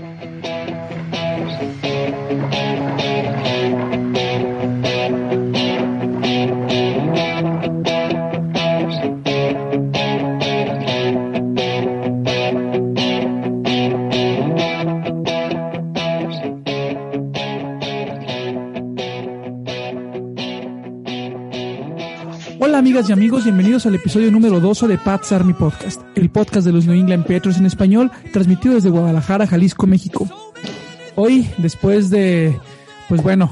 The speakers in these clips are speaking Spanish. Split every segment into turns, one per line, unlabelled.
Thank you. Y amigos, bienvenidos al episodio número 2 de Pat's Army Podcast, el podcast de los New England Patriots en español, transmitido desde Guadalajara, Jalisco, México. Hoy, después de, pues bueno,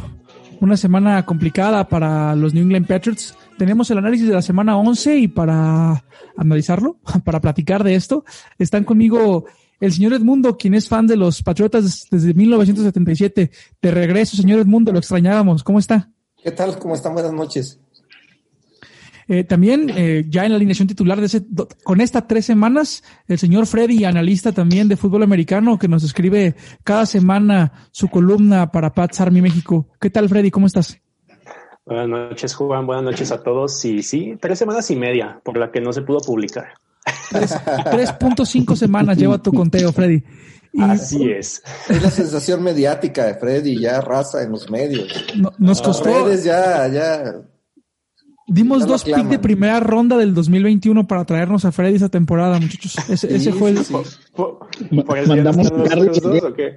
una semana complicada para los New England Patriots, tenemos el análisis de la semana 11 y para analizarlo, para platicar de esto, están conmigo el señor Edmundo, quien es fan de los Patriotas desde 1977. De regreso, señor Edmundo, lo extrañábamos. ¿Cómo está?
¿Qué tal? ¿Cómo están? Buenas noches.
Eh, también eh, ya en la alineación titular de ese, con estas tres semanas, el señor Freddy, analista también de fútbol americano, que nos escribe cada semana su columna para Pats Army México. ¿Qué tal, Freddy? ¿Cómo estás?
Buenas noches, Juan. Buenas noches a todos. Y sí, tres semanas y media por la que no se pudo publicar.
3.5 semanas lleva tu conteo, Freddy.
Así es.
Es la sensación mediática de Freddy, ya raza en los medios.
nos costó.
ya, ya
Dimos dos picks de primera ronda del 2021 para traernos a Freddy esa temporada, muchachos. Ese, ese fue el.
Mandamos a Carlos. ¿o qué?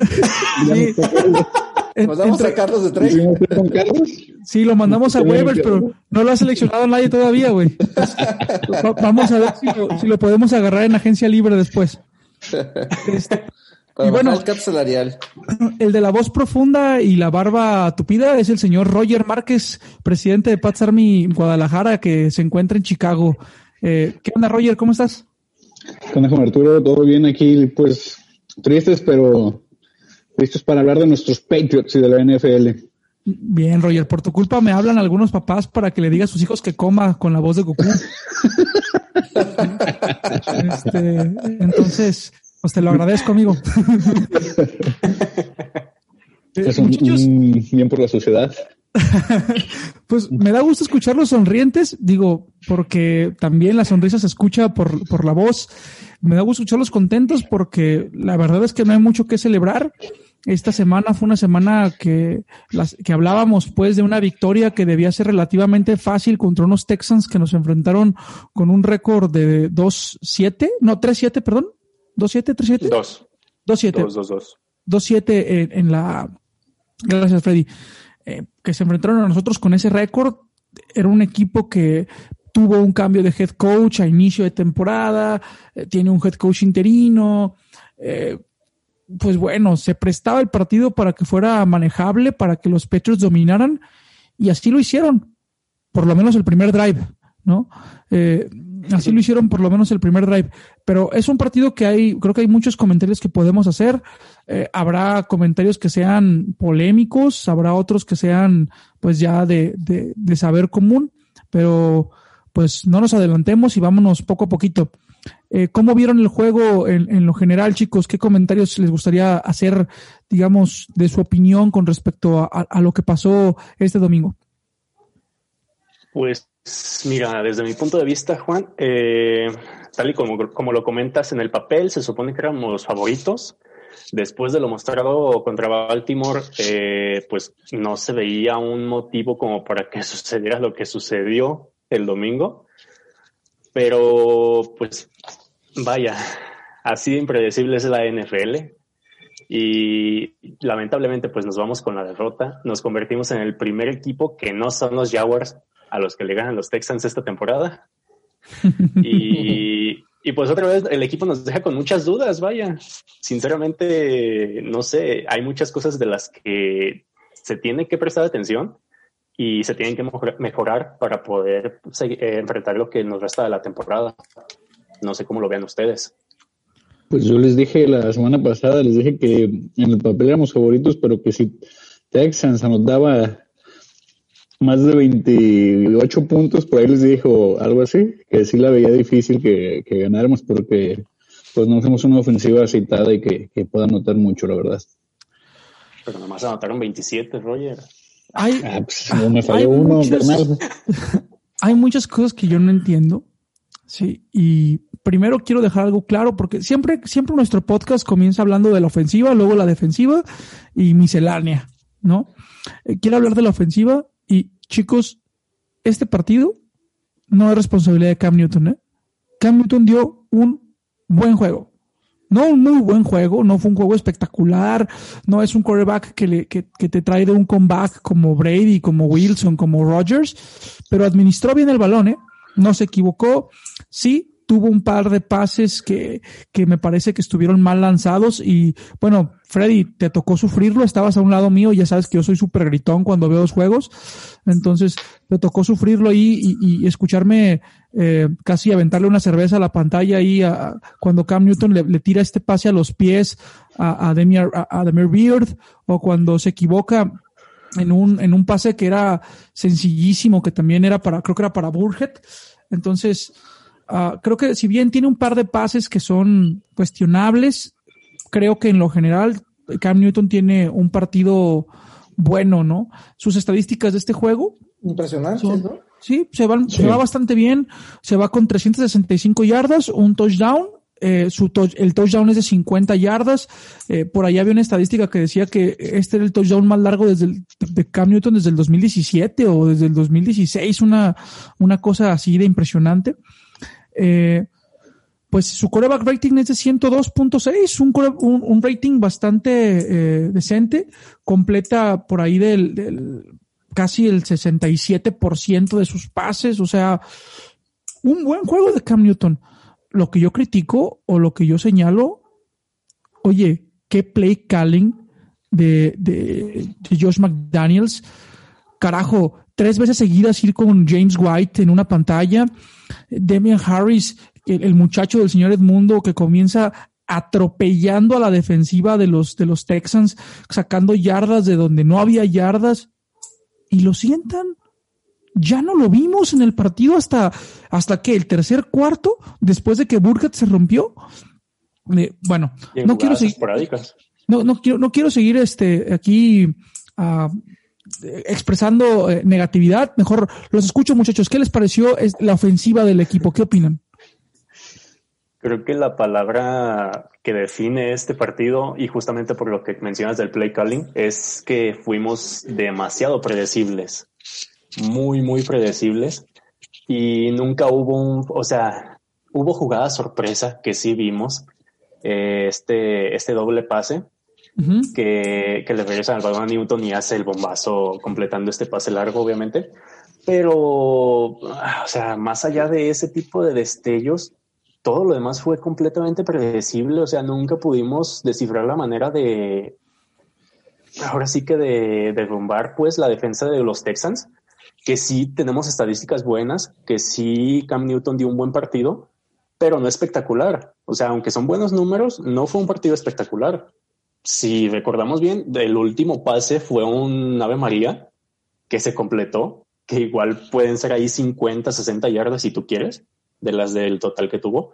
¿Mandamos a Carlos de tres?
Sí, lo mandamos a Weber, pero no lo ha seleccionado nadie todavía, güey. vamos a ver si lo, si lo podemos agarrar en agencia libre después.
Este, y bueno, el cap salarial.
El de la voz profunda y la barba tupida es el señor Roger Márquez, presidente de Pats Army Guadalajara, que se encuentra en Chicago. Eh, ¿Qué onda, Roger? ¿Cómo estás?
¿Qué onda, Juan Arturo? ¿Todo bien aquí? Pues tristes, pero listos para hablar de nuestros Patriots y de la NFL.
Bien, Roger, por tu culpa me hablan algunos papás para que le diga a sus hijos que coma con la voz de Goku. este, entonces, pues te lo agradezco, amigo.
es un, bien por la sociedad.
pues me da gusto escucharlos sonrientes, digo, porque también la sonrisa se escucha por, por la voz. Me da gusto escucharlos contentos porque la verdad es que no hay mucho que celebrar. Esta semana fue una semana que, las, que hablábamos pues de una victoria que debía ser relativamente fácil contra unos Texans que nos enfrentaron con un récord de 2-7, no 3-7, perdón. ¿2-7, 3-7?
2.
2-7. 2-2-2. 2-7 en, la. Gracias, Freddy. Eh, que se enfrentaron a nosotros con ese récord. Era un equipo que tuvo un cambio de head coach a inicio de temporada, eh, tiene un head coach interino. Eh, pues bueno, se prestaba el partido para que fuera manejable, para que los Petros dominaran, y así lo hicieron, por lo menos el primer drive, ¿no? Así lo hicieron por lo menos el primer drive. Pero es un partido que hay, creo que hay muchos comentarios que podemos hacer. Eh, habrá comentarios que sean polémicos, habrá otros que sean pues ya de, de, saber común, pero pues no nos adelantemos y vámonos poco a poquito. Eh, ¿Cómo vieron el juego en, en, lo general, chicos? ¿Qué comentarios les gustaría hacer, digamos, de su opinión con respecto a, a lo que pasó este domingo?
Pues Mira, desde mi punto de vista, Juan, eh, tal y como, como lo comentas en el papel, se supone que éramos favoritos. Después de lo mostrado contra Baltimore, eh, pues no se veía un motivo como para que sucediera lo que sucedió el domingo. Pero, pues, vaya, así de impredecible es la NFL. Y lamentablemente, pues nos vamos con la derrota. Nos convertimos en el primer equipo que no son los Jaguars a los que le ganan los Texans esta temporada. Y, y, pues otra vez el equipo nos deja con muchas dudas, vaya. Sinceramente, no sé, hay muchas cosas de las que se tiene que prestar atención y se tienen que mejorar para poder eh, enfrentar lo que nos resta de la temporada. No sé cómo lo vean ustedes.
Pues yo les dije la semana pasada, les dije que en el papel éramos favoritos, pero que si Texans anotaba más de 28 puntos, por ahí les dijo algo así, que sí la veía difícil que, ganáramos porque pues no hacemos una ofensiva aceitada y que, pueda anotar mucho, la verdad.
Pero nomás anotaron 27, Roger.
Hay, ah, pues, me falló uno, muchas, hay muchas cosas que yo no entiendo. Sí, y primero quiero dejar algo claro porque siempre, siempre nuestro podcast comienza hablando de la ofensiva, luego la defensiva y miscelánea, ¿no? Eh, quiero hablar de la ofensiva y chicos, este partido no es responsabilidad de Cam Newton, ¿eh? Cam Newton dio un buen juego. No un muy buen juego, no fue un juego espectacular, no es un quarterback que, le, que, te trae de un comeback como Brady, como Wilson, como Rogers, pero administró bien el balón, ¿eh? No se equivocó. Sí, tuvo un par de pases que, que me parece que estuvieron mal lanzados y bueno, Freddy, te tocó sufrirlo, estabas a un lado mío, ya sabes que yo soy súper gritón cuando veo los juegos, entonces te tocó sufrirlo ahí y, escucharme eh, casi aventarle una cerveza a la pantalla ahí a, cuando Cam Newton le, tira este pase a los pies a, Demir, a, Demir Beard o cuando se equivoca en un, en un pase que era sencillísimo, que también era para, creo que era para Burhead. Entonces, uh, creo que si bien tiene un par de pases que son cuestionables, creo que en lo general Cam Newton tiene un partido bueno, ¿no? Sus estadísticas de este juego.
Impresionantes, ¿no?
Sí, se, van, se va bastante bien. Se va con 365 yardas, un touchdown eh, su el touchdown es de 50 yardas. Eh, por ahí había una estadística que decía que este era el touchdown más largo desde el, de Cam Newton desde el 2017 o desde el 2016, una, una cosa así de impresionante. Eh, pues su coreback rating es de 102.6, un, un, rating bastante decente, completa por ahí del, del casi el 67% de sus pases, o sea, un buen juego de Cam Newton lo que yo critico o lo que yo señalo, oye, qué play calling de, de, Josh McDaniels. Carajo, tres veces seguidas ir con James White en una pantalla. Demian Harris, el, muchacho del señor Edmundo que comienza atropellando a la defensiva de los, de los Texans, sacando yardas de donde no había yardas y lo sientan ya no lo vimos en el partido hasta, hasta que el tercer cuarto, después de que Burkett se rompió. Eh, bueno, no quiero seguir. No, no quiero, no quiero seguir este aquí uh, expresando eh, negatividad. Mejor los escucho, muchachos. ¿Qué les pareció la ofensiva del equipo? ¿Qué opinan?
Creo que la palabra que define este partido, y justamente por lo que mencionas del play calling, es que fuimos demasiado predecibles muy, muy predecibles y nunca hubo un, o sea, hubo jugadas sorpresa que sí vimos, eh, este, este doble pase que, que le regresa al balón a Newton y hace el bombazo completando este pase largo, obviamente. Pero, o sea, más allá de ese tipo de destellos, todo lo demás fue completamente predecible. O sea, nunca pudimos descifrar la manera de, ahora sí que de derrumbar pues la defensa de los Texans que sí tenemos estadísticas buenas, que sí Cam Newton dio un buen partido, pero no espectacular. O sea, aunque son buenos números, no fue un partido espectacular. Si recordamos bien, el último pase fue un Ave María que se completó, que igual pueden ser ahí 50, 60 yardas si tú quieres, de las del total que tuvo.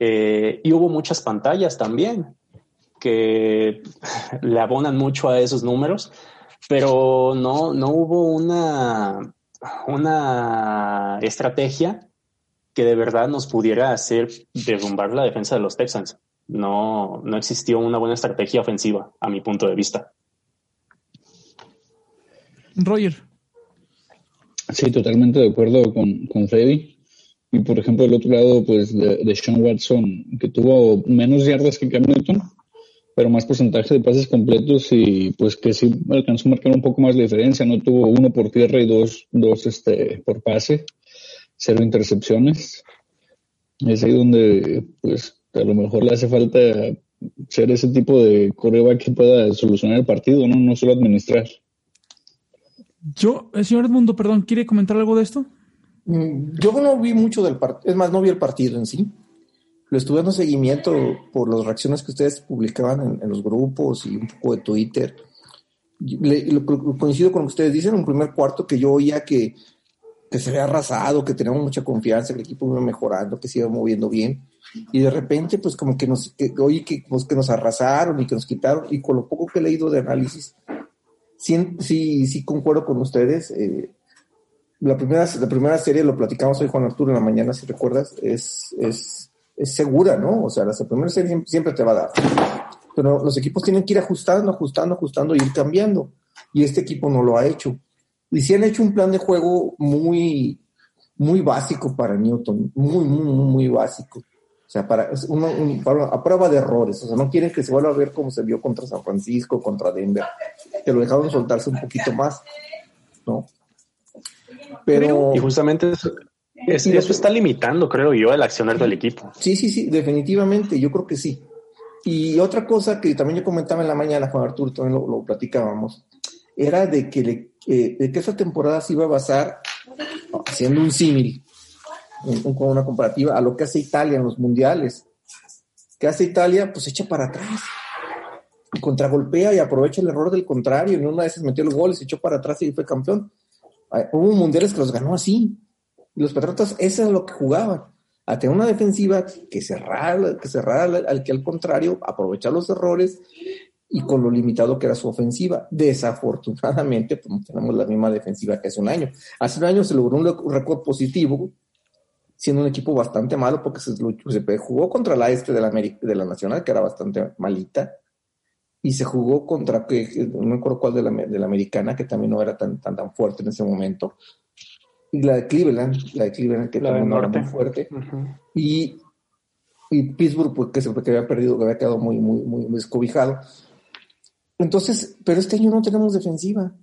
Eh, y hubo muchas pantallas también que le abonan mucho a esos números, pero no, no hubo una, una estrategia que de verdad nos pudiera hacer derrumbar la defensa de los Texans. No, no existió una buena estrategia ofensiva, a mi punto de vista.
Roger.
Sí, totalmente de acuerdo con, con Freddy. Y por ejemplo, del otro lado, pues de, de Sean Watson, que tuvo menos yardas que Cam Newton, pero más porcentaje de pases completos y pues que sí alcanzó a marcar un poco más la diferencia, no tuvo uno por tierra y dos, dos este, por pase, cero intercepciones. Es ahí donde pues a lo mejor le hace falta ser ese tipo de coreback que pueda solucionar el partido, no, no solo administrar.
Yo, el señor Edmundo, perdón, ¿quiere comentar algo de esto?
Mm, yo no vi mucho del partido, es más, no vi el partido en sí lo estuve dando seguimiento por las reacciones que ustedes publicaban en, los grupos y un poco de Twitter. coincido con lo que ustedes dicen en un primer cuarto que yo oía que, que se había arrasado, que teníamos mucha confianza, que el equipo iba mejorando, que se iba moviendo bien. Y de repente, pues como que nos, que, oye, que, pues, que nos arrasaron y que nos quitaron. Y con lo poco que he leído de análisis, sí, sí, sí concuerdo con ustedes. Eh, la primera, la primera serie, lo platicamos hoy Juan Arturo en la mañana, si recuerdas, es, es, es segura, ¿no? O sea, la primera serie siempre te va a dar. Pero los equipos tienen que ir ajustando, ajustando, ajustando y ir cambiando. Y este equipo no lo ha hecho. Y sí han hecho un plan de juego muy, muy básico para Newton, muy, muy, muy básico. O sea, para, a prueba de errores. O sea, no quieren que se vuelva a ver como se vio contra San Francisco, contra Denver. Que lo dejaron soltarse un poquito más, ¿no?
Pero. Y justamente eso, eso está limitando, creo yo, el accionar del equipo.
Sí, sí, sí, definitivamente. Yo creo que sí. Y otra cosa que también yo comentaba en la mañana, Juan Arturo, también lo, platicábamos, era de que, le, de que esa temporada se iba a basar, haciendo un símil, con una comparativa, a lo que hace Italia en los mundiales. ¿Qué hace Italia? Pues echa para atrás. Y contragolpea y aprovecha el error del contrario. En una de esas metió los goles, echó para atrás y fue campeón. Hubo mundiales que los ganó así. Y los Patriotas, eso es lo que jugaban. A tener una defensiva que cerrara, que cerrara al que al contrario, aprovechar los errores y con lo limitado que era su ofensiva. Desafortunadamente, pues tenemos la misma defensiva que hace un año. Hace un año se logró un récord positivo, siendo un equipo bastante malo, porque se, se jugó contra la este de la, de la Nacional, que era bastante malita, y se jugó contra, que, no me acuerdo cuál de la, de la americana, que también no era tan, tan, tan fuerte en ese momento, y la de Cleveland, la de Cleveland, que también no era muy fuerte, y, y Pittsburgh, pues, que, se, que había perdido, que había quedado muy, muy, muy descobijado. Entonces, pero este año no tenemos defensiva.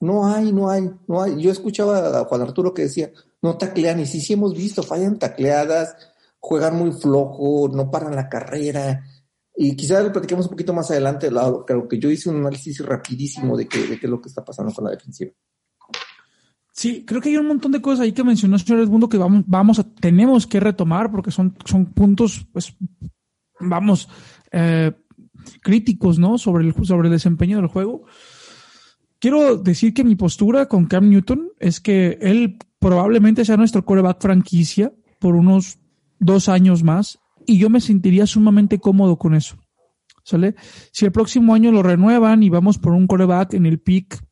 No hay, no hay, no hay. Yo escuchaba a Juan Arturo que decía, no taclean, y sí, sí hemos visto, fallan tacleadas, juegan muy flojo, no paran la carrera. Y quizás lo platiquemos un poquito más adelante, lado, creo que yo hice un análisis rapidísimo de qué, de es lo que está pasando con la defensiva.
Sí, creo que hay un montón de cosas ahí que mencionó el señor Edmundo que vamos, vamos a, tenemos que retomar porque son, son puntos, pues, vamos, eh, críticos, ¿no? Sobre el, sobre el desempeño del juego. Quiero decir que mi postura con Cam Newton es que él probablemente sea nuestro coreback franquicia por unos dos años más y yo me sentiría sumamente cómodo con eso. ¿Sale? Si el próximo año lo renuevan y vamos por un coreback en el pick,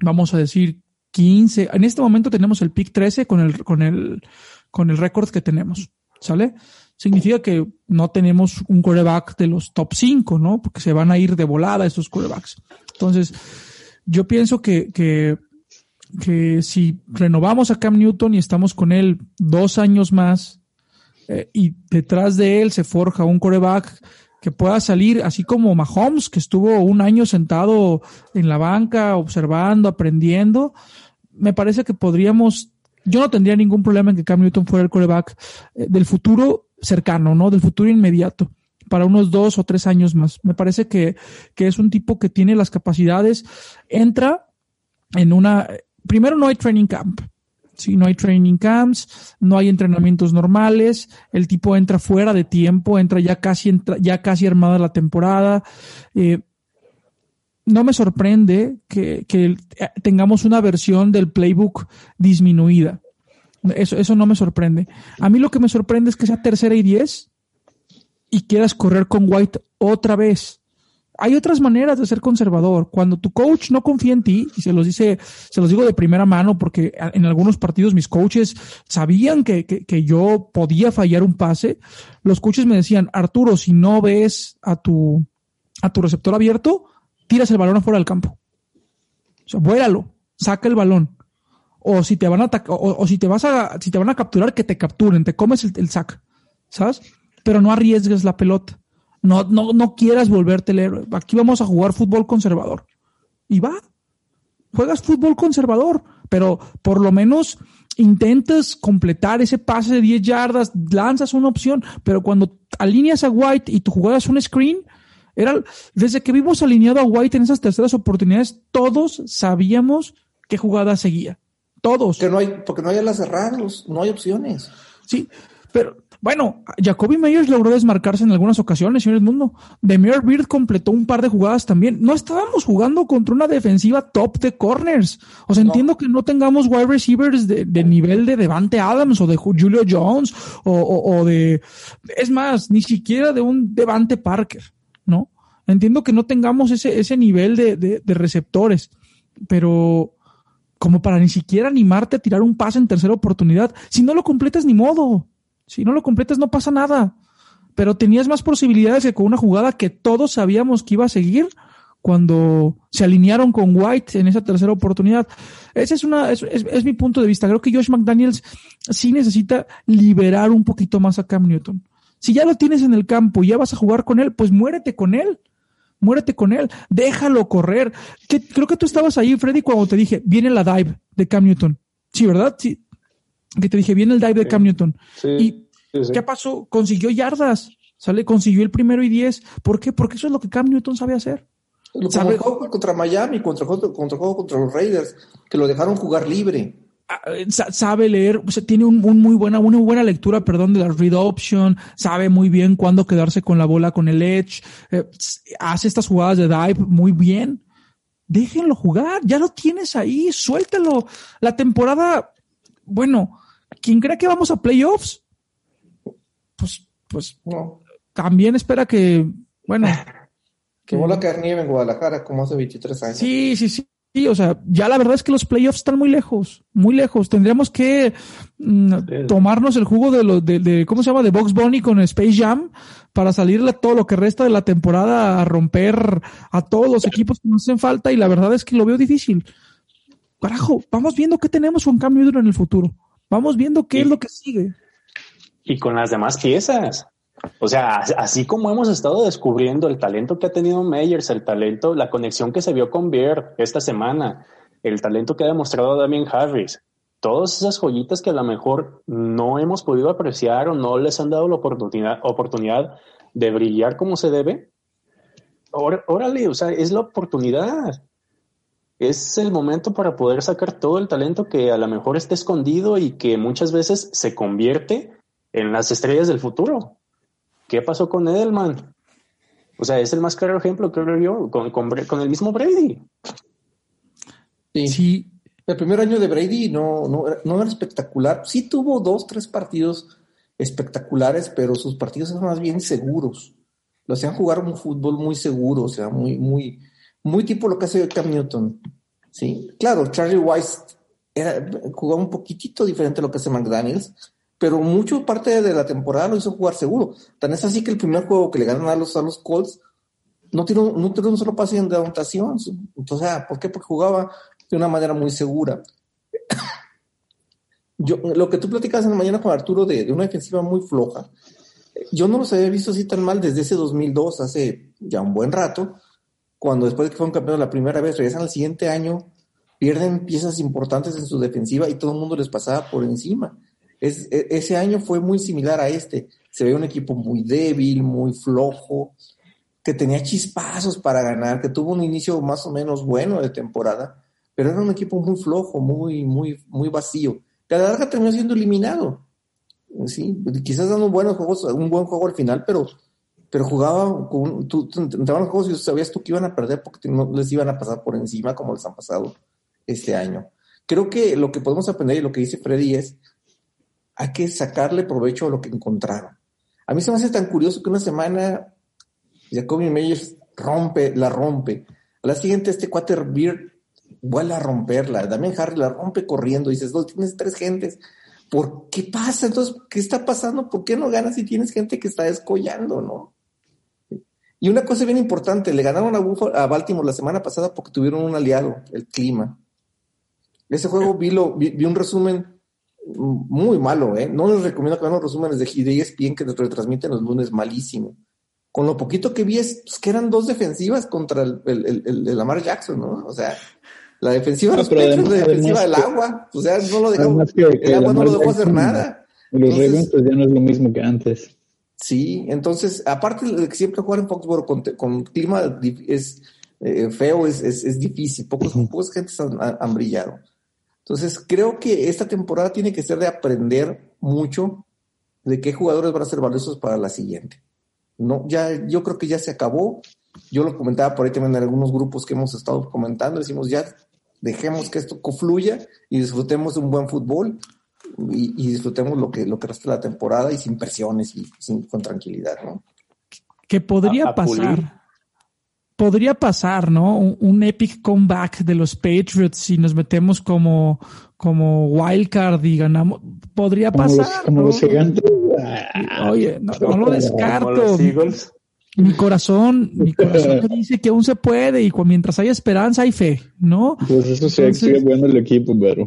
vamos a decir 15, en este momento tenemos el pick 13 con el, con el, con el récord que tenemos. ¿Sale? Significa que no tenemos un coreback de los top 5, ¿no? Porque se van a ir de volada estos corebacks. Entonces, yo pienso que, que, que si renovamos a Cam Newton y estamos con él dos años más eh, y detrás de él se forja un coreback que pueda salir, así como Mahomes, que estuvo un año sentado en la banca, observando, aprendiendo, me parece que podríamos, yo no tendría ningún problema en que Cam Newton fuera el coreback eh, del futuro cercano, ¿no? Del futuro inmediato para unos dos o tres años más. Me parece que, que es un tipo que tiene las capacidades, entra en una, primero no hay training camp, Sí, no hay training camps, no hay entrenamientos normales, el tipo entra fuera de tiempo, entra ya casi, entra, ya casi armada la temporada. Eh, no me sorprende que, que, tengamos una versión del playbook disminuida. Eso, eso no me sorprende. A mí lo que me sorprende es que sea tercera y diez y quieras correr con White otra vez. Hay otras maneras de ser conservador. Cuando tu coach no confía en ti, y se los dice, se los digo de primera mano, porque en algunos partidos mis coaches sabían que, que, yo podía fallar un pase. Los coaches me decían, Arturo, si no ves a tu, a tu receptor abierto, tiras el balón afuera del campo. O sea, vuélalo, saca el balón o si te van a o, si te vas a si te van a capturar que te capturen, te comes el, sac, ¿sabes? Pero no arriesgues la pelota. No, no, no quieras volverte el héroe. Aquí vamos a jugar fútbol conservador. Y va. Juegas fútbol conservador, pero por lo menos intentas completar ese pase de 10 yardas, lanzas una opción, pero cuando alineas a White y tú juegas un screen, era desde que vimos alineado a White en esas terceras oportunidades, todos sabíamos qué jugada seguía. Todos.
Que no hay, porque no hay alas cerradas, no hay opciones.
Sí, pero bueno, Jacoby Meyers logró desmarcarse en algunas ocasiones, señor Mundo. Demir Beard completó un par de jugadas también. No estábamos jugando contra una defensiva top de corners. O sea, entiendo que no tengamos wide receivers de, nivel de Devante Adams o de Julio Jones o, de, es más, ni siquiera de un Devante Parker, ¿no? Entiendo que no tengamos ese, ese nivel de, de receptores, pero como para ni siquiera animarte a tirar un pase en tercera oportunidad. Si no lo completas, ni modo. Si no lo completas, no pasa nada. Pero tenías más posibilidades que con una jugada que todos sabíamos que iba a seguir cuando se alinearon con White en esa tercera oportunidad. Ese es una, es, es, mi punto de vista. Creo que Josh McDaniels sí necesita liberar un poquito más a Cam Newton. Si ya lo tienes en el campo y ya vas a jugar con él, pues muérete con él. Muérete con él. Déjalo correr. Que, creo que tú estabas ahí, Freddy, cuando te dije, viene la dive de Cam Newton. Sí, ¿verdad? Sí. Que te dije, viene el dive de Cam Newton. y ¿qué pasó? Consiguió yardas. Sale, consiguió el primero y diez. ¿Por qué? Porque eso es lo que Cam Newton sabe hacer.
Sabe juego contra Miami, contra, contra, contra, contra los Raiders, que lo dejaron jugar libre.
Ah, eh, sabe leer, o sea, tiene un, muy buena, una buena lectura, perdón, de la read option, sabe muy bien cuándo quedarse con la bola con el edge, eh, hace estas jugadas de dive muy bien. Déjenlo jugar, ya lo tienes ahí, suéltelo. La temporada, bueno, quien cree que vamos a playoffs, pues, pues, no. también espera que, bueno,
que vuelva a caer nieve en Guadalajara como hace 23 años.
Sí, sí, sí. Sí, o sea, ya la verdad es que los playoffs están muy lejos, muy lejos. Tendríamos que mm, tomarnos el jugo de, lo, de, ¿cómo se llama? De Box Bunny con Space Jam para salirle todo lo que resta de la temporada a romper a todos los equipos que nos hacen falta y la verdad es que lo veo difícil. Carajo, vamos viendo qué tenemos con cambio en el futuro. Vamos viendo qué es lo que sigue.
Y con las demás piezas. O sea, así como hemos estado descubriendo el talento que ha tenido Meyers, el talento, la conexión que se vio con Beard esta semana, el talento que ha demostrado Damien Harris, todas esas joyitas que a lo mejor no hemos podido apreciar o no les han dado la oportunidad, oportunidad de brillar como se debe. Órale, o sea, es la oportunidad. Es el momento para poder sacar todo el talento que a lo mejor está escondido y que muchas veces se convierte en las estrellas del futuro. ¿Qué pasó con Edelman? O sea, es el más claro ejemplo, creo yo, con, con, el mismo Brady.
Sí. El primer año de Brady no, no, no era espectacular. Sí tuvo dos, tres partidos espectaculares, pero sus partidos eran más bien seguros. Lo hacían jugar un fútbol muy seguro, o sea, muy, muy, muy tipo lo que hace Cam Newton. Sí, claro, Charlie Weiss era, jugaba un poquitito diferente a lo que hace McDaniels, pero mucho parte de la temporada lo hizo jugar seguro. Tan es así que el primer juego que le ganan a los, a los Colts no tiene, no tiene un solo pase de anotación. Entonces, ¿por qué? Porque jugaba de una manera muy segura. Yo, lo que tú platicas en la mañana con Arturo de, de, una defensiva muy floja, yo no los había visto así tan mal desde ese 2002, hace ya un buen rato, cuando después de que fueron campeones la primera vez, regresan al siguiente año, pierden piezas importantes en su defensiva y todo el mundo les pasaba por encima. E, ese año fue muy similar a este. Se ve un equipo muy débil, muy flojo, que tenía chispazos para ganar, que tuvo un inicio más o menos bueno de temporada, pero era un equipo muy flojo, muy, muy, muy vacío, que a terminó siendo eliminado. Sí, quizás dando buenos juegos, un buen juego al final, pero, pero jugaba con, tú, entraban los juegos y sabías tú que iban a perder porque no les iban a pasar por encima como les han pasado este año. Creo que lo que podemos aprender y lo que dice Freddy es hay que sacarle provecho a lo que encontraron. A mí se me hace tan curioso que una semana Jacoby Meyers rompe, la rompe. A la siguiente este cuate Beard vuelve a romperla. Damien Harry la rompe corriendo. Dices, tienes tres gentes. ¿Por qué pasa? Entonces, ¿qué está pasando? ¿Por qué no ganas si tienes gente que está descollando, no? Y una cosa bien importante, le ganaron a, a Baltimore la semana pasada porque tuvieron un aliado, el clima. Ese juego vi, lo, vi un resumen muy malo, ¿eh? No les recomiendo que vean los resúmenes de ESPN que nos retransmiten los lunes, malísimo. Con lo poquito que vi es pues, que eran dos defensivas contra el, el, el, de Lamar Jackson, ¿no? O sea, la defensiva de los Petros, la defensiva del agua. O sea, no lo dejamos, el agua no lo dejó hacer nada.
Los Ravens pues ya no es lo mismo que antes.
Sí, entonces, aparte de que siempre jugar en Foxborough con, con clima es eh, feo, es, es, es, difícil, pocos, pocos gentes han, han brillado. Entonces, creo que esta temporada tiene que ser de aprender mucho de qué jugadores van a ser valiosos para la siguiente. No, ya, yo creo que ya se acabó. Yo lo comentaba por ahí también en algunos grupos que hemos estado comentando. Decimos ya, dejemos que esto fluya y disfrutemos de un buen fútbol y, disfrutemos lo que, lo que resta de la temporada y sin presiones y sin, con tranquilidad, ¿no?
¿Qué podría pasar? Podría pasar, ¿no? Un, epic comeback de los Patriots si nos metemos como, como wildcard y ganamos. Podría pasar.
Como los, gigantes.
Oye, no, lo descarto. Mi corazón, mi corazón dice que aún se puede y mientras hay esperanza hay fe, ¿no?
Pues eso sí, sigue bueno el equipo, pero.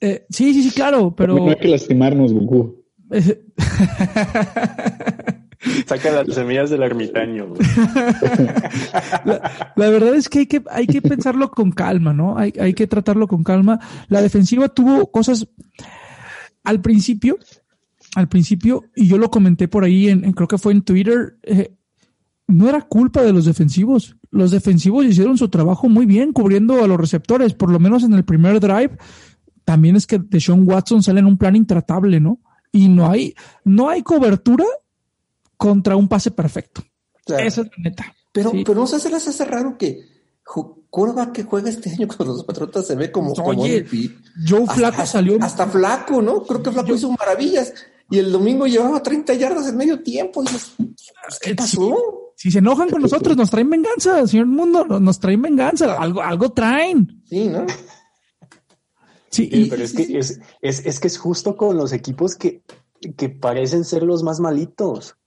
Eh, sí, sí, sí, claro, pero.
No hay que lastimarnos, Goku.
Saca las semillas del ermitaño.
La, verdad es que hay que, hay que pensarlo con calma, ¿no? Hay, hay que tratarlo con calma. La defensiva tuvo cosas al principio, al principio, y yo lo comenté por ahí, en, creo que fue en Twitter, eh, no era culpa de los defensivos. Los defensivos hicieron su trabajo muy bien cubriendo a los receptores, por lo menos en el primer drive. También es que Deshaun Watson sale en un plan intratable, ¿no? Y no hay, no hay cobertura contra un pase perfecto. Esa es la neta.
Pero, pero no se les hace raro que curva que juega este año con los Patriotas se ve como.
Oye, Joe Flaco salió.
Hasta Flaco, ¿no? Creo que Flaco hizo maravillas. Y el domingo llevaba 30 yardas en medio tiempo. Pues, ¿qué pasó?
Si, se enojan con nosotros, nos traen venganza, señor Mundo, nos traen venganza, algo, algo traen.
Sí, ¿no?
Sí, pero es que es, es, es, que es justo con los equipos que, que parecen ser los más malitos.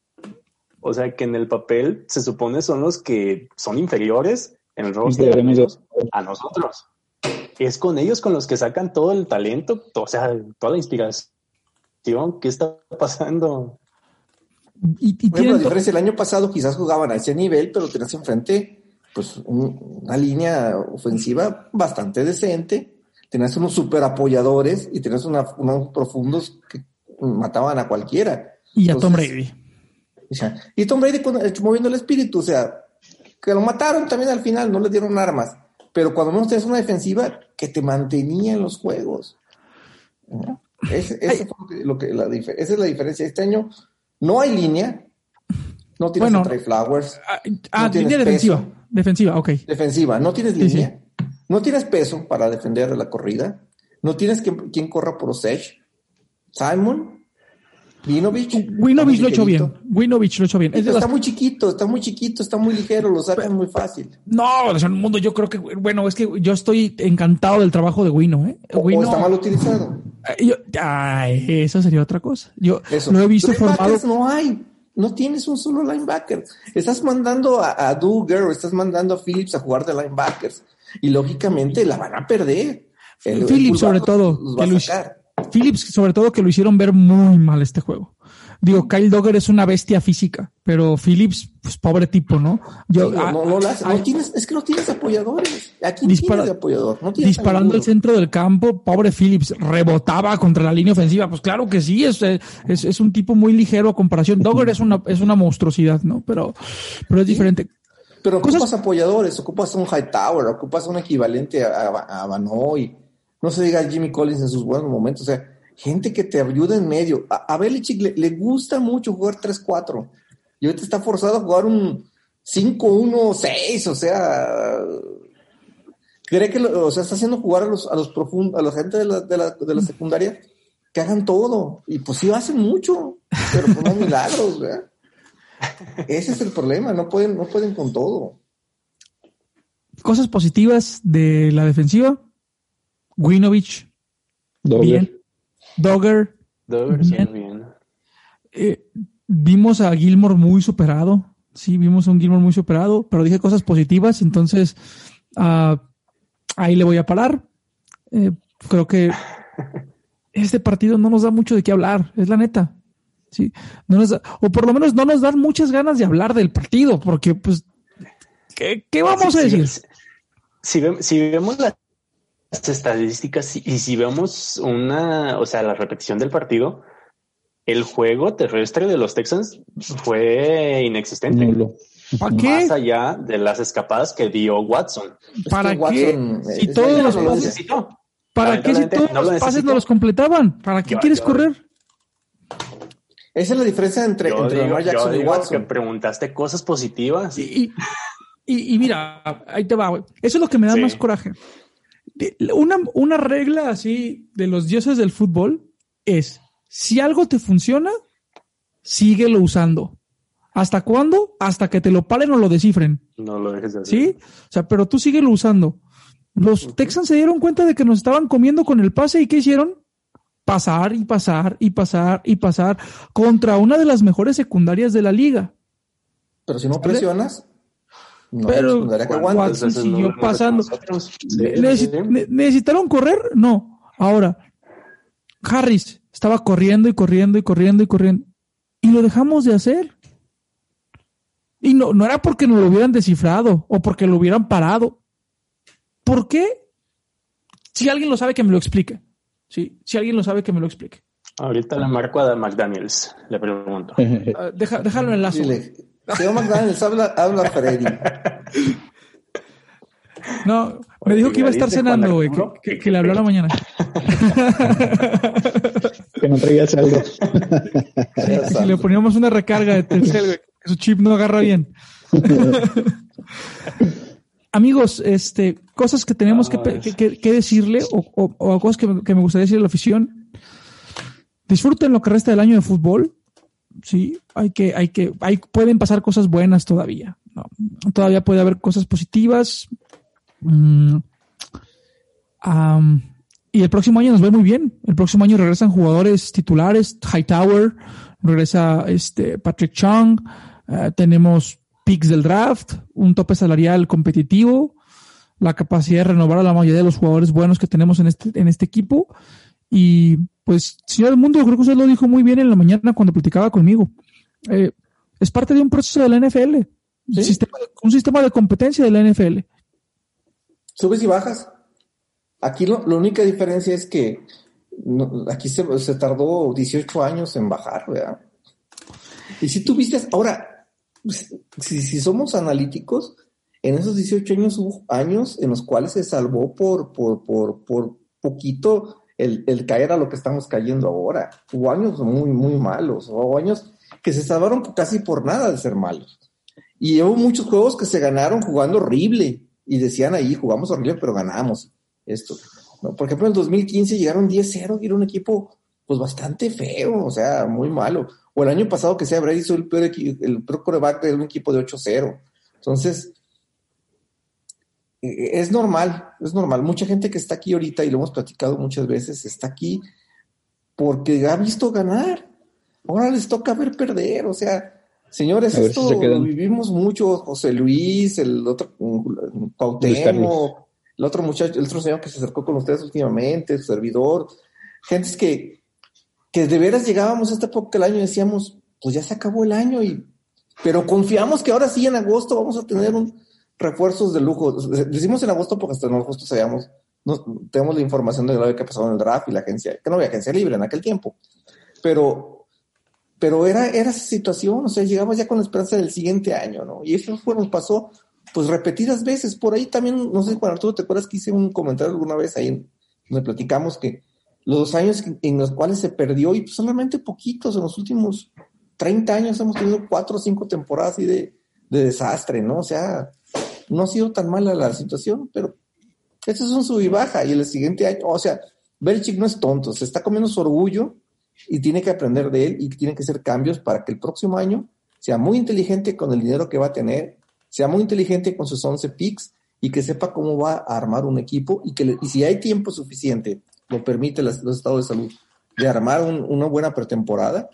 O sea, que en el papel se supone son los que son inferiores en el roster a nosotros. Es con ellos con los que sacan todo el talento, o sea, toda la inspiración. ¿Qué está pasando?
Y, bueno, diferencia, el año pasado quizás jugaban a ese nivel, pero tenías enfrente pues una línea ofensiva bastante decente, tenías unos super apoyadores y tenías unos profundos que mataban a cualquiera.
Y a Tom Brady
y Tom Brady moviendo el espíritu, o sea, que lo mataron también al final, no le dieron armas, pero cuando menos tienes una defensiva que te mantenía en los juegos. esa es la diferencia. Este año no hay línea, no tienes bueno, Flowers.
Ah, ah línea defensiva. Defensiva, ok.
Defensiva, no tienes línea, no tienes peso para defender la corrida, no tienes quien, corra por Osage. Simon, Winovich.
Winovich lo hecho bien. Winovich lo hecho bien.
está muy chiquito, está muy chiquito, está muy ligero, lo sacan muy fácil.
No, en el mundo yo creo que, bueno, es que yo estoy encantado del trabajo de Wino, ¿eh?
O, está mal utilizado.
Yo, ay, eso sería otra cosa. Yo no he visto formado.
No hay. No tienes un solo linebacker. Estás mandando a, a estás mandando a Phillips a jugar de linebackers. Y lógicamente la van a perder.
Phillips, sobre todo. Que Phillips, sobre todo, que lo hicieron ver muy mal este juego. Digo, Kyle Dogger es una bestia física, pero Phillips, pues pobre tipo, ¿no?
Yo, no, no, no, tienes, es que no tienes apoyadores. Aquí tienes apoyador.
disparando el centro del campo, pobre Phillips, rebotaba contra la línea ofensiva. Pues claro que sí, es, es, es un tipo muy ligero a comparación. Dogger es una, es una monstruosidad, ¿no? Pero, pero es diferente.
Pero ocupas apoyadores, ocupas un Hightower, ocupas un equivalente a, a, a Banoy no se diga Jimmy Collins en sus buenos momentos, o sea, gente que te ayuda en medio. A, a Belichick le, gusta mucho jugar 3-4 y ahorita está forzado a jugar un 5-1-6, o sea, cree que, o sea, está haciendo jugar a los, a los profundos, a la gente de la, de la, de la secundaria que hagan todo. Y pues sí, hacen mucho, pero no milagros, ¿verdad? Ese es el problema, no pueden, no pueden con todo.
Cosas positivas de la defensiva. Winovich. Bien. Dogger.
Dogger, bien.
Eh, vimos a Gilmore muy superado. Sí, vimos a un Gilmore muy superado, pero dije cosas positivas, entonces ah, ahí le voy a parar. Eh, creo que este partido no nos da mucho de qué hablar, es la neta. Sí, no nos o por lo menos no nos dan muchas ganas de hablar del partido, porque pues, ¿qué, vamos a decir?
Si, si, vemos la estadísticas y si vemos una, o sea, la repetición del partido, el juego terrestre de los Texans fue inexistente. ¿Para qué? Más allá de las escapadas que dio Watson.
¿Para qué? Si todos los pases, ¿Para qué si todos los pases no los completaban? ¿Para qué quieres correr?
Esa es la diferencia entre, entre Jackson y Watson.
Que preguntaste cosas positivas.
Y, y, y, mira, ahí te va. Eso es lo que me da más coraje. Una, una regla así de los dioses del fútbol es, si algo te funciona, síguelo usando. ¿Hasta cuándo? Hasta que te lo paren o lo descifren.
No lo dejes de hacer.
¿Sí? O sea, pero tú síguelo usando. Los Texans se dieron cuenta de que nos estaban comiendo con el pase y ¿qué hicieron? Pasar y pasar y pasar y pasar contra una de las mejores secundarias de la liga.
Pero si no presionas,
no pero Watson siguió pasando. ¿Necesitaron correr? No. Ahora, Harris estaba corriendo y corriendo y corriendo y corriendo. Y lo dejamos de hacer. Y no, no era porque nos lo hubieran descifrado o porque lo hubieran parado. ¿Por qué? Si alguien lo sabe, que me lo explique. Sí, si alguien lo sabe, que me lo explique.
Ahorita la marco a McDaniels, le pregunto.
Uh, deja, déjalo en el lazo.
Señor McDaniels, habla, habla Freddy.
No, me dijo que iba a estar cenando, güey, que, que, le habló a la mañana.
que no traía saldo.
si le poníamos una recarga de Telcel, güey, que su chip no agarra bien. Amigos, este, cosas que tenemos que, que, decirle o, o, cosas que, me gustaría decirle a la afición. Disfruten lo que resta del año de fútbol. Sí, hay que, hay que, hay, pueden pasar cosas buenas todavía. Todavía puede haber cosas positivas. Mm, y el próximo año nos ve muy bien. El próximo año regresan jugadores titulares, Hightower, regresa este Patrick Chung, eh, tenemos picks del draft, un tope salarial competitivo, la capacidad de renovar a la mayoría de los jugadores buenos que tenemos en este, en este equipo. Y pues, señor del mundo, creo que usted lo dijo muy bien en la mañana cuando platicaba conmigo. Eh, es parte de un proceso de la NFL, un sistema de competencia de la NFL.
Subes y bajas. Aquí lo, la única diferencia es que aquí se, tardó 18 años en bajar, ¿verdad? Y si tuviste, ahora, pues, si, si, somos analíticos, en esos 18 años hubo años en los cuales se salvó por, por, por, por poquito el, caer a lo que estamos cayendo ahora. Hubo años muy, muy malos, hubo años que se salvaron casi por nada de ser malos. Y hubo muchos juegos que se ganaron jugando horrible y decían ahí, jugamos horrible, pero ganamos esto. Por ejemplo, en el 2015 llegaron 10-0 y era un equipo pues bastante feo, o sea, muy malo. O el año pasado que sea Brady hizo el peor, el peor coreback de un equipo de 8-0. Entonces, es normal, es normal. Mucha gente que está aquí ahorita, y lo hemos platicado muchas veces, está aquí porque ha visto ganar. Ahora les toca ver perder, o sea, señores, esto lo vivimos mucho, José Luis, el otro, Pautemo, el otro muchacho, el otro señor que se acercó con ustedes últimamente, su servidor, gentes que, que de veras llegábamos a esta época del año y decíamos, pues ya se acabó el año y, pero confiamos que ahora sí en agosto vamos a tener un refuerzos de lujo. Decimos en agosto porque hasta en agosto sabíamos, no, tenemos la información de lo que pasó en el draft y la agencia, que no había agencia libre en aquel tiempo, pero, pero era, era esa situación, o sea, llegamos ya con la esperanza del siguiente año, ¿no? Y eso nos pasó pues repetidas veces. Por ahí también, no sé, Juan Arturo, ¿te acuerdas que hice un comentario alguna vez ahí donde platicamos que los años en los cuales se perdió, y pues solamente poquitos, en los últimos 30 años hemos tenido cuatro o cinco temporadas y de, de desastre, ¿no? O sea, no ha sido tan mala la situación, pero eso es un sub y baja. Y el siguiente año, o sea, Belichick no es tonto, se está comiendo su orgullo y tiene que aprender de él y tiene que hacer cambios para que el próximo año sea muy inteligente con el dinero que va a tener sea muy inteligente con sus 11 picks y que sepa cómo va a armar un equipo y que y si hay tiempo suficiente, lo permite los estados de salud, de armar una buena pretemporada,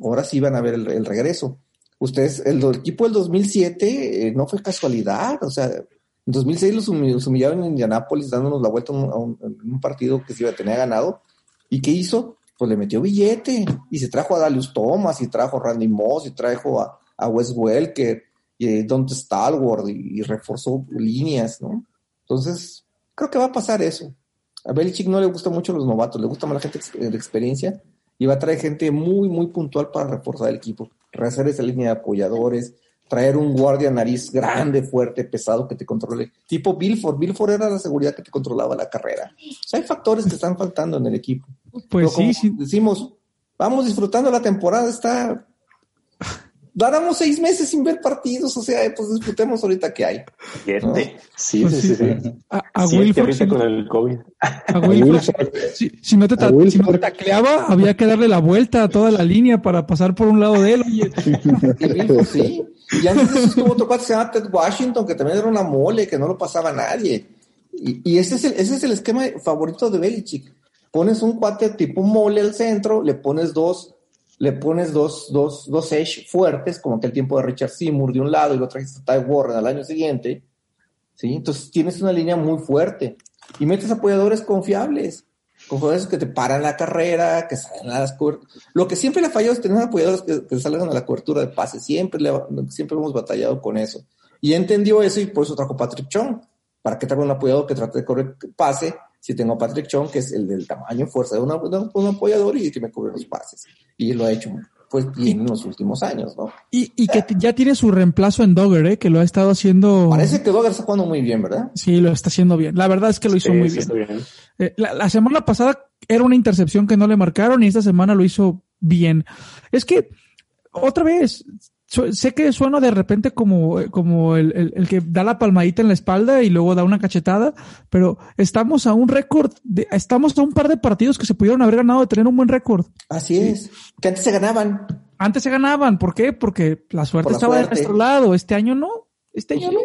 ahora sí van a ver el, regreso. Ustedes, el, equipo del 2007 eh, no fue casualidad, o sea, en 2006 los, humillaron en Indianápolis dándonos la vuelta a un, partido que se iba a tener ganado. ¿Y qué hizo? Pues le metió billete y se trajo a Dalius Thomas y trajo a Randy Moss y trajo a, Wes Welker y Don Stalwart y, reforzó líneas, ¿no? Entonces, creo que va a pasar eso. A Belichick no le gustan mucho los novatos, le gusta más la gente de experiencia y va a traer gente muy, muy puntual para reforzar el equipo, rehacer esa línea de apoyadores, traer un guardia nariz grande, fuerte, pesado que te controle. Tipo Bilford. Bilford era la seguridad que te controlaba la carrera. O sea, hay factores que están faltando en el equipo.
Pues sí, sí.
Decimos, vamos disfrutando la temporada, está Dáramos seis meses sin ver partidos, o sea, pues disfrutemos ahorita que hay.
Sí, sí, sí, sí, A, a
Wilford,
con el COVID.
A Wilford, si, si, no te si, no te tacleaba, había que darle la vuelta a toda la línea para pasar por un lado de él. Oye.
sí. Y antes de eso estuvo otro cuate que se llama Ted Washington, que también era una mole, que no lo pasaba a nadie. Y, y ese, es el, ese es el esquema favorito de Belichick. Pones un cuate tipo mole al centro, le pones dos le pones dos, dos, dos edge fuertes, como que el tiempo de Richard Seymour de un lado y lo trajiste a Ty Warren al año siguiente, ¿sí? Entonces tienes una línea muy fuerte y metes apoyadores confiables, confiables que te paran la carrera, que salen a las. Lo que siempre le ha fallado es tener apoyadores que, salgan a la cobertura de pase, siempre, le, siempre hemos batallado con eso. Y entendió eso y por eso trajo Patrick Chung, para que traiga un apoyador que trate de correr pase si tengo a Patrick Chung, que es el del tamaño y fuerza de, un apoyador y que me cubre los pases. Y lo ha hecho pues bien en los últimos años, ¿no?
Y, y que ya tiene su reemplazo en Dogger, ¿eh? que lo ha estado haciendo.
Parece que Dogger está jugando muy bien, ¿verdad?
Sí, lo está haciendo bien. La verdad es que lo hizo muy bien. Eh, la, la, semana pasada era una intercepción que no le marcaron y esta semana lo hizo bien. Es que, otra vez, sé que suena de repente como, eh, como el, el, que da la palmadita en la espalda y luego da una cachetada, pero estamos a un récord, estamos a un par de partidos que se pudieron haber ganado de tener un buen récord.
Así es, que antes se ganaban.
Antes se ganaban, ¿por qué? Porque la suerte estaba de nuestro lado, este año no, este año no.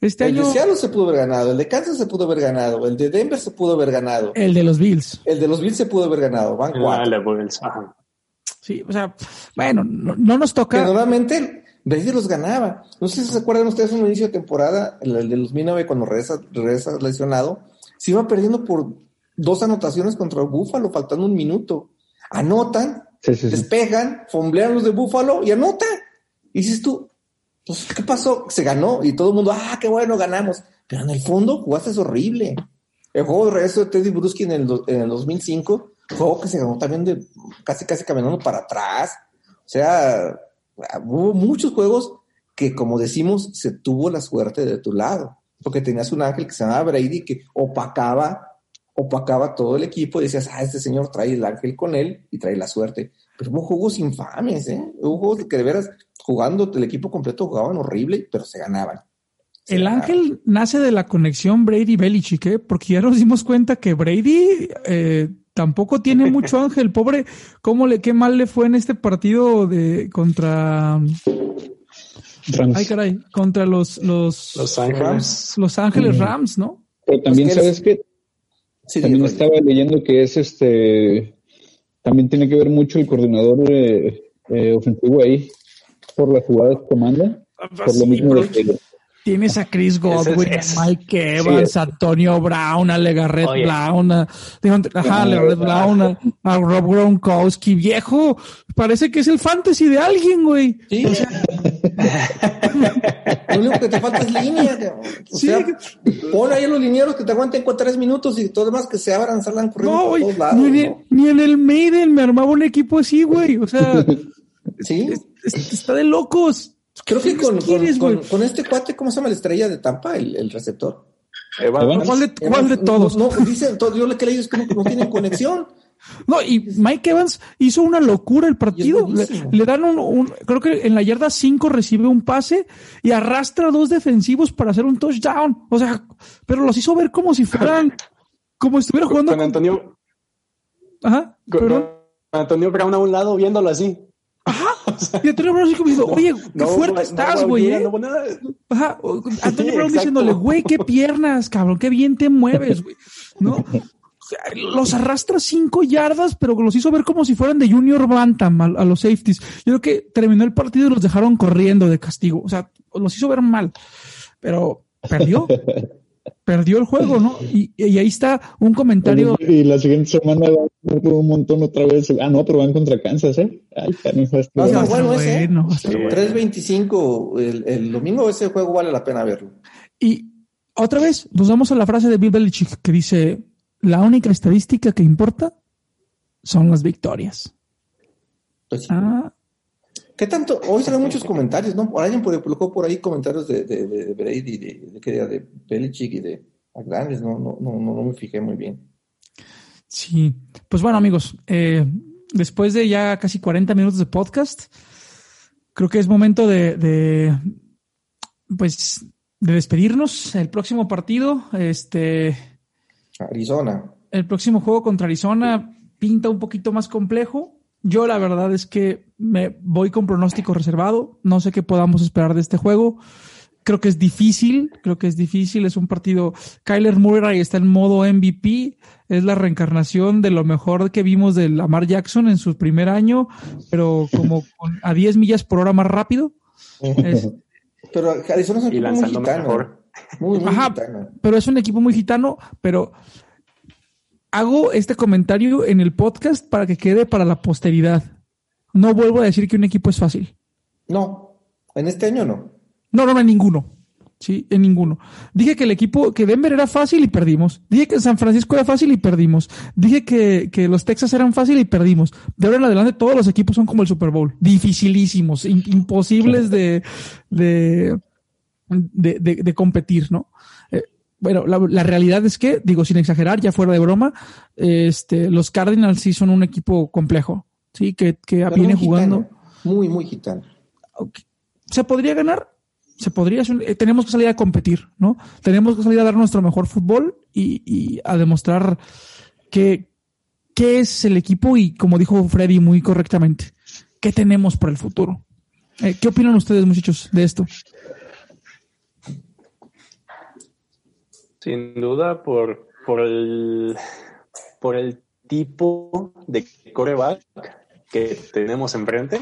Este
el
año...
de Seattle se pudo haber ganado, el de Kansas se pudo haber ganado, el de Denver se pudo haber ganado.
El de los Bills.
El de los Bills se pudo haber ganado, van cuatro.
Sí, o sea, bueno, no, nos toca.
Que normalmente Brady los ganaba. No sé si se acuerdan ustedes en el inicio de temporada, el, de 2009, cuando regresa, regresa lesionado, se iba perdiendo por dos anotaciones contra el Búfalo, faltando un minuto. Anotan, despegan, fomblean los de Búfalo y anotan. Y dices tú, pues, ¿qué pasó? Se ganó y todo el mundo, ah, qué bueno, ganamos. Pero en el fondo jugaste horrible. El juego de regreso de Teddy Bruschi en el, en el 2005 juego que se ganó también de casi casi caminando para atrás. O sea, hubo muchos juegos que, como decimos, se tuvo la suerte de tu lado, porque tenías un ángel que se llamaba Brady que opacaba, opacaba todo el equipo y decías, ah, este señor trae el ángel con él y trae la suerte. Pero hubo juegos infames, ¿eh? Hubo juegos que de veras, jugando el equipo completo, jugaban horrible, pero se ganaban.
el ángel nace de la conexión Brady-Belichick, ¿eh? porque ya nos dimos cuenta que Brady eh, tampoco tiene mucho ángel, pobre, ¿cómo le, qué mal le fue en este partido de contra Ay, caray, contra los los
Los Ángeles,
los Ángeles Rams, ¿no?
Pero también sabes que también estaba leyendo que es este también tiene que ver mucho el coordinador eh, eh, ofensivo ahí por las jugadas que manda, por lo mismo de
Tienes a Chris Godwin, a Mike Evans, a Antonio Brown, a Legarret Brown, a, ajá, Legarret Brown, a, Rob Gronkowski, viejo. Parece que es el fantasy de alguien, güey.
Sí. Lo único que te falta es línea. O sí. sea, pon ahí los linieros que te aguanten con tres minutos y todo demás que se abran, salgan corriendo no, por todos lados.
Ni, ¿no? ni, en el Maiden me armaba un equipo así, güey. O sea,
sí.
está de locos.
Creo que con, con, con, este cuate, ¿cómo se llama la estrella de Tampa? El, el receptor.
¿Cuál de, cuál de todos?
No, dicen, yo lo que leí es que no, tienen conexión.
No, y Mike Evans hizo una locura el partido. Le, dan un, un, creo que en la yarda 5 recibe un pase y arrastra a dos defensivos para hacer un touchdown. O sea, pero los hizo ver como si fueran, como si estuviera jugando
con, Antonio.
Ajá.
Con, Antonio Brown a un lado viéndolo así.
Ajá. Y Antonio Brown así como diciendo, oye, qué fuerte estás, güey. ¿eh? Ajá. Antonio Brown diciéndole, güey, qué piernas, cabrón, qué bien te mueves, güey. ¿No? Los arrastra cinco yardas, pero los hizo ver como si fueran de Junior Bantam a, a, los safeties. Yo creo que terminó el partido y los dejaron corriendo de castigo. O sea, los hizo ver mal. Pero perdió perdió el juego, ¿no? Y, y ahí está un comentario.
Y la siguiente semana va a un montón otra vez. Ah, no, pero van contra Kansas, ¿eh? Ay,
no, está bueno ese. 3.25 el, el domingo, ese juego vale la pena verlo.
Y otra vez, nos vamos a la frase de Bill Belichick que dice: La única estadística que importa son las victorias.
Pues sí. Ah, ¿Qué tanto? Hoy salen muchos comentarios, ¿no? Por alguien colocó por ahí comentarios de, de, de Brady, de, de, de, de Belichick y de Grandes, no, no, no, no me fijé muy bien.
Sí, pues bueno amigos, eh, después de ya casi 40 minutos de podcast, creo que es momento de, de pues de despedirnos. El próximo partido, este
Arizona.
El próximo juego contra Arizona pinta un poquito más complejo. Yo la verdad es que me voy con pronóstico reservado. No sé qué podamos esperar de este juego. Creo que es difícil, creo que es difícil. Es un partido. Kyler Murray está en modo MVP. Es la reencarnación de lo mejor que vimos de Lamar Jackson en su primer año, pero como a 10 millas por hora más rápido.
pero Arizona es un equipo muy gitano. Muy, muy
Ajá, pero es un equipo muy gitano, pero hago este comentario en el podcast para que quede para la posteridad. No vuelvo a decir que un equipo es fácil.
No, en este año no.
No, no, en ninguno. Sí, en ninguno. Dije que el equipo, que Denver era fácil y perdimos. Dije que San Francisco era fácil y perdimos. Dije que, que los Texas eran fácil y perdimos. De ahora en adelante todos los equipos son como el Super Bowl. Dificilísimos, imposibles de, de, de, de, competir, ¿no? Bueno, la, realidad es que, digo, sin exagerar, ya fuera de broma, este, los Cardinals sí son un equipo complejo, sí, que, que viene jugando.
Muy, muy gitano.
¿Se podría ganar? Se podría, eh, tenemos que salir a competir, ¿no? Tenemos que salir a dar nuestro mejor fútbol y, y a demostrar que, qué es el equipo y, como dijo Freddy muy correctamente, qué tenemos para el futuro. Eh, ¿Qué opinan ustedes, muchachos, de esto?
Sin duda, por, por, el, por el tipo de coreback que tenemos enfrente,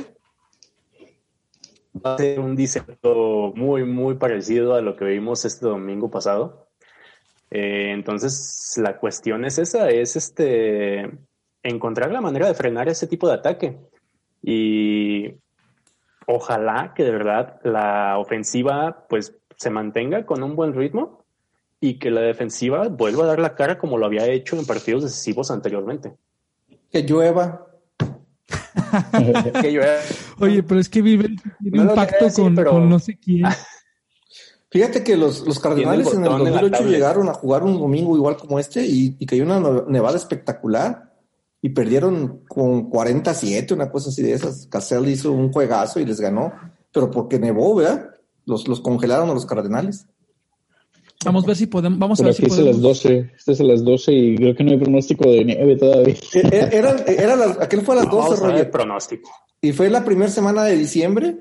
va a ser un diseño muy, muy parecido a lo que vimos este domingo pasado. Eh, entonces, la cuestión es esa, es este encontrar la manera de frenar ese tipo de ataque. Y ojalá que de verdad la ofensiva pues se mantenga con un buen ritmo y que la defensiva vuelva a dar la cara como lo había hecho en partidos decisivos anteriormente.
Que llueva.
que llueva. Oye, pero es que vive un impacto con, no sé quién.
Fíjate que los, los Cardenales en el 2008 llegaron a jugar un domingo igual como este y, y cayó una nevada espectacular y perdieron con 47, una cosa así de esas. Cassell hizo un juegazo y les ganó, pero porque nevó, ¿verdad? Los, los congelaron a los Cardenales.
Vamos a ver si podemos. Vamos a ver
si podemos. Es a las 12. Este es a las 12 y creo que no hay pronóstico de nieve todavía.
Eh, eh, era, era la, aquel fue a las 12,
Roger. pronóstico.
Y fue la primera semana de diciembre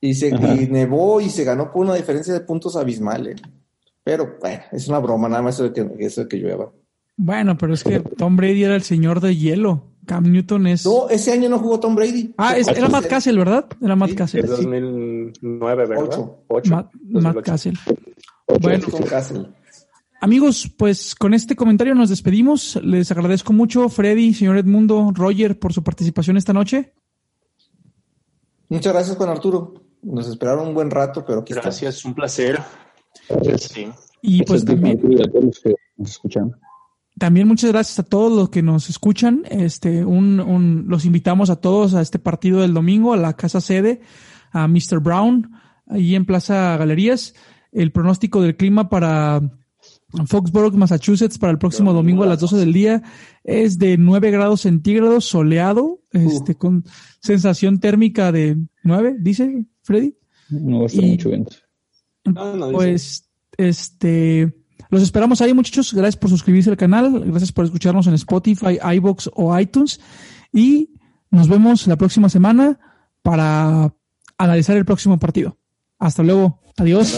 y se y nevó y se ganó por una diferencia de puntos abismales. Pero bueno, es una broma, nada más eso de que, eso de que llueva.
Bueno, pero es que Tom Brady era el señor de hielo. Cam Newton es.
No, ese año no jugó Tom Brady.
Ah, era Matt Cassell, ¿verdad? Era Matt Cassell.
Es 2009, ¿verdad?
Matt, Matt Cassell. Bueno, amigos, pues con este comentario nos despedimos. Les agradezco mucho, Freddy, señor Edmundo, Roger, por su participación esta noche.
Muchas gracias, Juan Arturo. Nos esperaron un buen rato, pero
aquí Gracias, un placer.
Y pues también, también muchas gracias a todos los que nos escuchan. Este, un, los invitamos a todos a este partido del domingo, a la casa sede, a Mr. Brown, ahí en Plaza Galerías el pronóstico del clima para Foxborough, Massachusetts, para el próximo domingo a las 12 del día es de 9 grados centígrados, soleado, este, con sensación térmica de 9, dice Freddy.
No va a estar mucho viento.
Pues, este, los esperamos ahí, muchachos. Gracias por suscribirse al canal. Gracias por escucharnos en Spotify, iBox o iTunes. Y nos vemos la próxima semana para analizar el próximo partido. Hasta luego. Adiós.